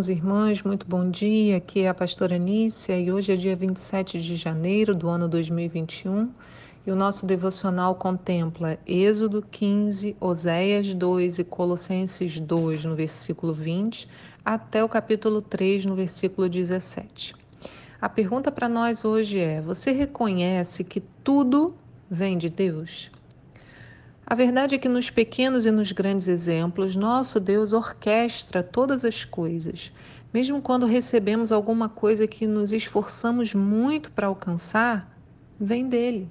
irmãos e irmãs, muito bom dia. Aqui é a pastora Nícia e hoje é dia 27 de janeiro do ano 2021 e o nosso devocional contempla Êxodo 15, Oséias 2 e Colossenses 2, no versículo 20, até o capítulo 3, no versículo 17. A pergunta para nós hoje é: você reconhece que tudo vem de Deus? A verdade é que nos pequenos e nos grandes exemplos, nosso Deus orquestra todas as coisas. Mesmo quando recebemos alguma coisa que nos esforçamos muito para alcançar, vem dele.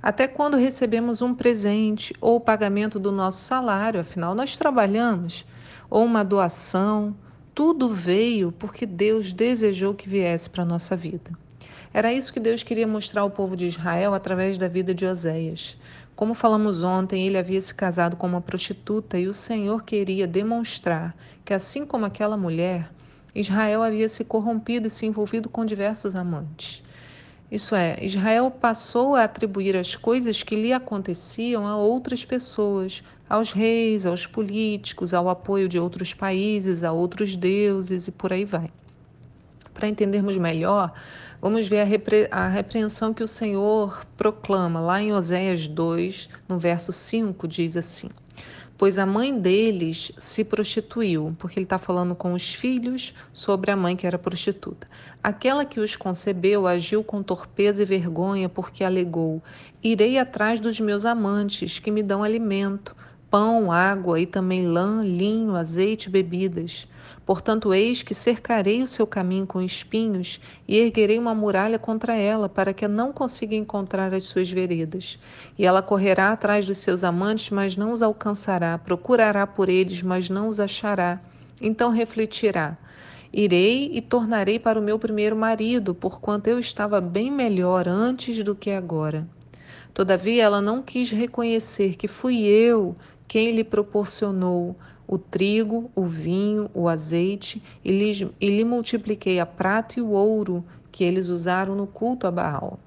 Até quando recebemos um presente ou o pagamento do nosso salário, afinal nós trabalhamos, ou uma doação, tudo veio porque Deus desejou que viesse para a nossa vida. Era isso que Deus queria mostrar ao povo de Israel através da vida de Oséias. Como falamos ontem, ele havia se casado com uma prostituta e o Senhor queria demonstrar que, assim como aquela mulher, Israel havia se corrompido e se envolvido com diversos amantes. Isso é, Israel passou a atribuir as coisas que lhe aconteciam a outras pessoas, aos reis, aos políticos, ao apoio de outros países, a outros deuses e por aí vai. Para entendermos melhor, vamos ver a, repre a repreensão que o Senhor proclama lá em Oséias 2, no verso 5, diz assim: Pois a mãe deles se prostituiu, porque ele está falando com os filhos sobre a mãe que era prostituta. Aquela que os concebeu agiu com torpeza e vergonha, porque alegou: Irei atrás dos meus amantes, que me dão alimento pão, água e também lã, linho, azeite e bebidas. Portanto, eis que cercarei o seu caminho com espinhos e erguerei uma muralha contra ela, para que não consiga encontrar as suas veredas. E ela correrá atrás dos seus amantes, mas não os alcançará, procurará por eles, mas não os achará. Então refletirá: Irei e tornarei para o meu primeiro marido, porquanto eu estava bem melhor antes do que agora. Todavia, ela não quis reconhecer que fui eu quem lhe proporcionou o trigo, o vinho, o azeite, e lhe, e lhe multipliquei a prata e o ouro que eles usaram no culto a Baal.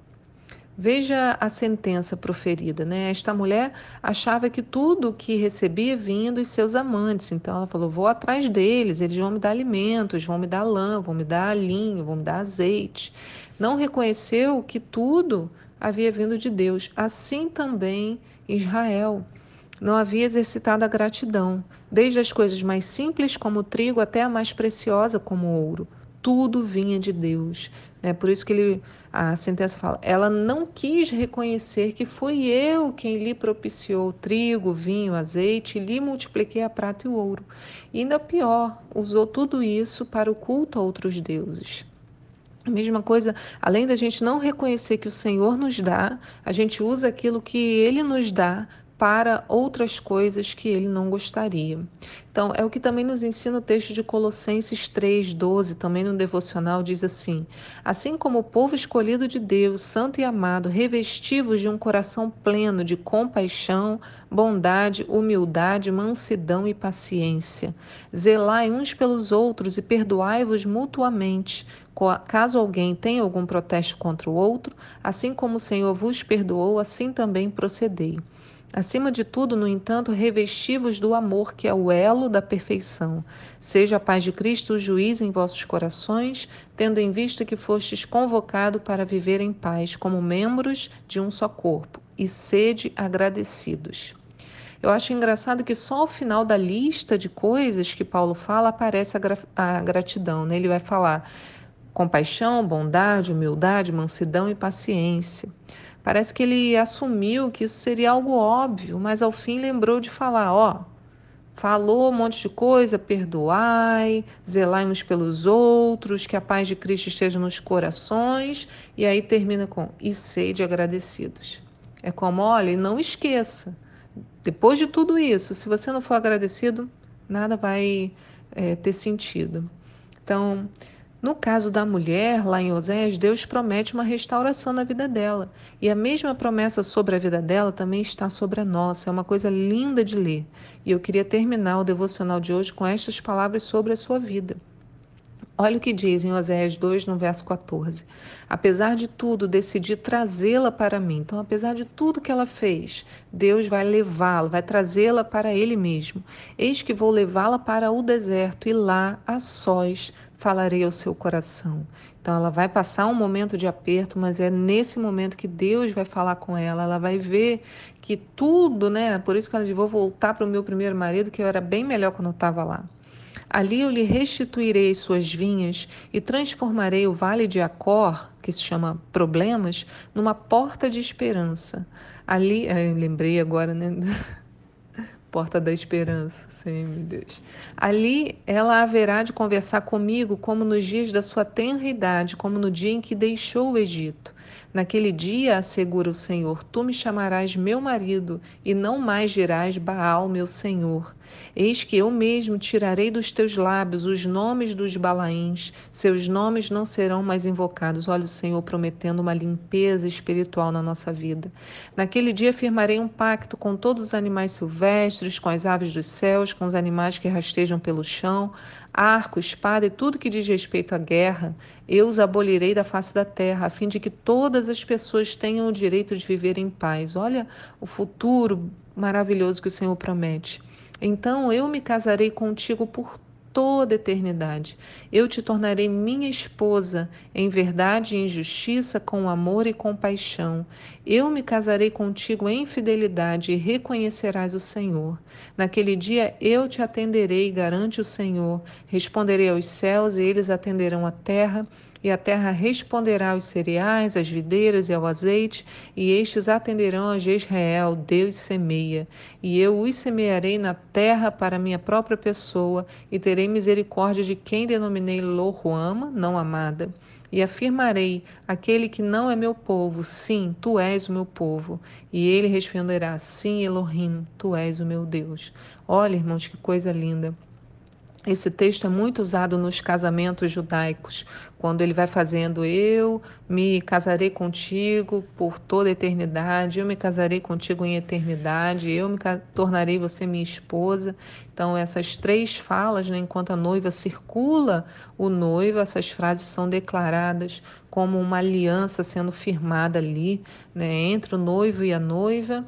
Veja a sentença proferida, né? Esta mulher achava que tudo que recebia vinha dos seus amantes. Então ela falou: vou atrás deles, eles vão me dar alimentos, vão me dar lã, vão me dar linho, vão me dar azeite. Não reconheceu que tudo havia vindo de Deus. Assim também Israel não havia exercitado a gratidão, desde as coisas mais simples, como o trigo, até a mais preciosa, como o ouro. Tudo vinha de Deus. Né? Por isso que ele, a sentença fala: ela não quis reconhecer que foi eu quem lhe propiciou trigo, vinho, azeite, e lhe multipliquei a prata e o ouro. E ainda pior, usou tudo isso para o culto a outros deuses. A mesma coisa, além da gente não reconhecer que o Senhor nos dá, a gente usa aquilo que Ele nos dá para outras coisas que ele não gostaria. Então, é o que também nos ensina o texto de Colossenses 3:12, também no devocional diz assim: Assim como o povo escolhido de Deus, santo e amado, revestivos de um coração pleno de compaixão, bondade, humildade, mansidão e paciência, zelai uns pelos outros e perdoai-vos mutuamente, Caso alguém tenha algum protesto contra o outro, assim como o Senhor vos perdoou, assim também procedei. Acima de tudo, no entanto, revestivos do amor, que é o elo da perfeição. Seja a paz de Cristo o juiz em vossos corações, tendo em vista que fostes convocado para viver em paz, como membros de um só corpo, e sede agradecidos. Eu acho engraçado que só ao final da lista de coisas que Paulo fala aparece a, gra a gratidão. Né? Ele vai falar compaixão, bondade, humildade, mansidão e paciência. Parece que ele assumiu que isso seria algo óbvio, mas ao fim lembrou de falar: ó, falou um monte de coisa, perdoai, zelai uns pelos outros, que a paz de Cristo esteja nos corações, e aí termina com: e sede agradecidos. É como, olha, não esqueça, depois de tudo isso, se você não for agradecido, nada vai é, ter sentido. Então, no caso da mulher, lá em Oséias, Deus promete uma restauração na vida dela. E a mesma promessa sobre a vida dela também está sobre a nossa. É uma coisa linda de ler. E eu queria terminar o devocional de hoje com estas palavras sobre a sua vida. Olha o que diz em Oséias 2, no verso 14. Apesar de tudo, decidi trazê-la para mim. Então, apesar de tudo que ela fez, Deus vai levá-la, vai trazê-la para Ele mesmo. Eis que vou levá-la para o deserto e lá, a sós, falarei ao seu coração. Então, ela vai passar um momento de aperto, mas é nesse momento que Deus vai falar com ela. Ela vai ver que tudo, né? Por isso que ela diz: vou voltar para o meu primeiro marido, que eu era bem melhor quando eu estava lá. Ali eu lhe restituirei suas vinhas e transformarei o vale de Acor, que se chama Problemas, numa porta de esperança. Ali, eu lembrei agora, né? Porta da Esperança, sim, meu Deus. Ali ela haverá de conversar comigo como nos dias da sua tenra idade, como no dia em que deixou o Egito. Naquele dia, assegura o Senhor, tu me chamarás meu marido, e não mais dirás Baal, meu Senhor. Eis que eu mesmo tirarei dos teus lábios os nomes dos Balaíns, seus nomes não serão mais invocados. Olha o Senhor prometendo uma limpeza espiritual na nossa vida. Naquele dia firmarei um pacto com todos os animais silvestres, com as aves dos céus, com os animais que rastejam pelo chão, arco, espada e tudo que diz respeito à guerra, eu os abolirei da face da terra, a fim de que todas as pessoas tenham o direito de viver em paz. Olha o futuro maravilhoso que o Senhor promete. Então eu me casarei contigo por toda eternidade. Eu te tornarei minha esposa, em verdade e em justiça, com amor e compaixão. Eu me casarei contigo em fidelidade e reconhecerás o Senhor. Naquele dia eu te atenderei, garante o Senhor. Responderei aos céus e eles atenderão a terra e a terra responderá aos cereais, às videiras e ao azeite, e estes atenderão a Jezreel, Deus semeia. E eu os semearei na terra para minha própria pessoa, e terei misericórdia de quem denominei Lohuama, não amada. E afirmarei: aquele que não é meu povo, sim, tu és o meu povo. E ele responderá: sim, Elohim, tu és o meu Deus. Olha, irmãos, que coisa linda. Esse texto é muito usado nos casamentos judaicos, quando ele vai fazendo eu me casarei contigo por toda a eternidade, eu me casarei contigo em eternidade, eu me tornarei você minha esposa. Então essas três falas, né, enquanto a noiva circula o noivo, essas frases são declaradas como uma aliança sendo firmada ali, né, entre o noivo e a noiva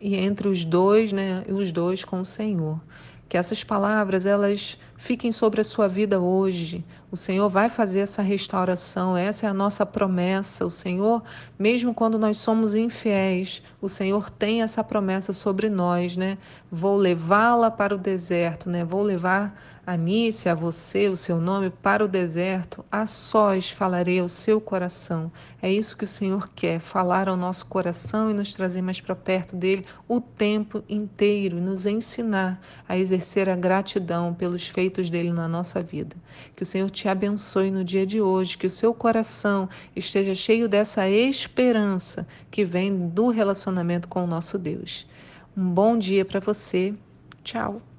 e entre os dois, né, os dois com o Senhor. Que essas palavras elas fiquem sobre a sua vida hoje. O Senhor vai fazer essa restauração, essa é a nossa promessa. O Senhor, mesmo quando nós somos infiéis, o Senhor tem essa promessa sobre nós, né? Vou levá-la para o deserto, né? Vou levar Anice, a você, o seu nome, para o deserto, a sós falarei ao seu coração. É isso que o Senhor quer, falar ao nosso coração e nos trazer mais para perto dele o tempo inteiro nos ensinar a exercer a gratidão pelos dele na nossa vida. Que o Senhor te abençoe no dia de hoje, que o seu coração esteja cheio dessa esperança que vem do relacionamento com o nosso Deus. Um bom dia para você. Tchau.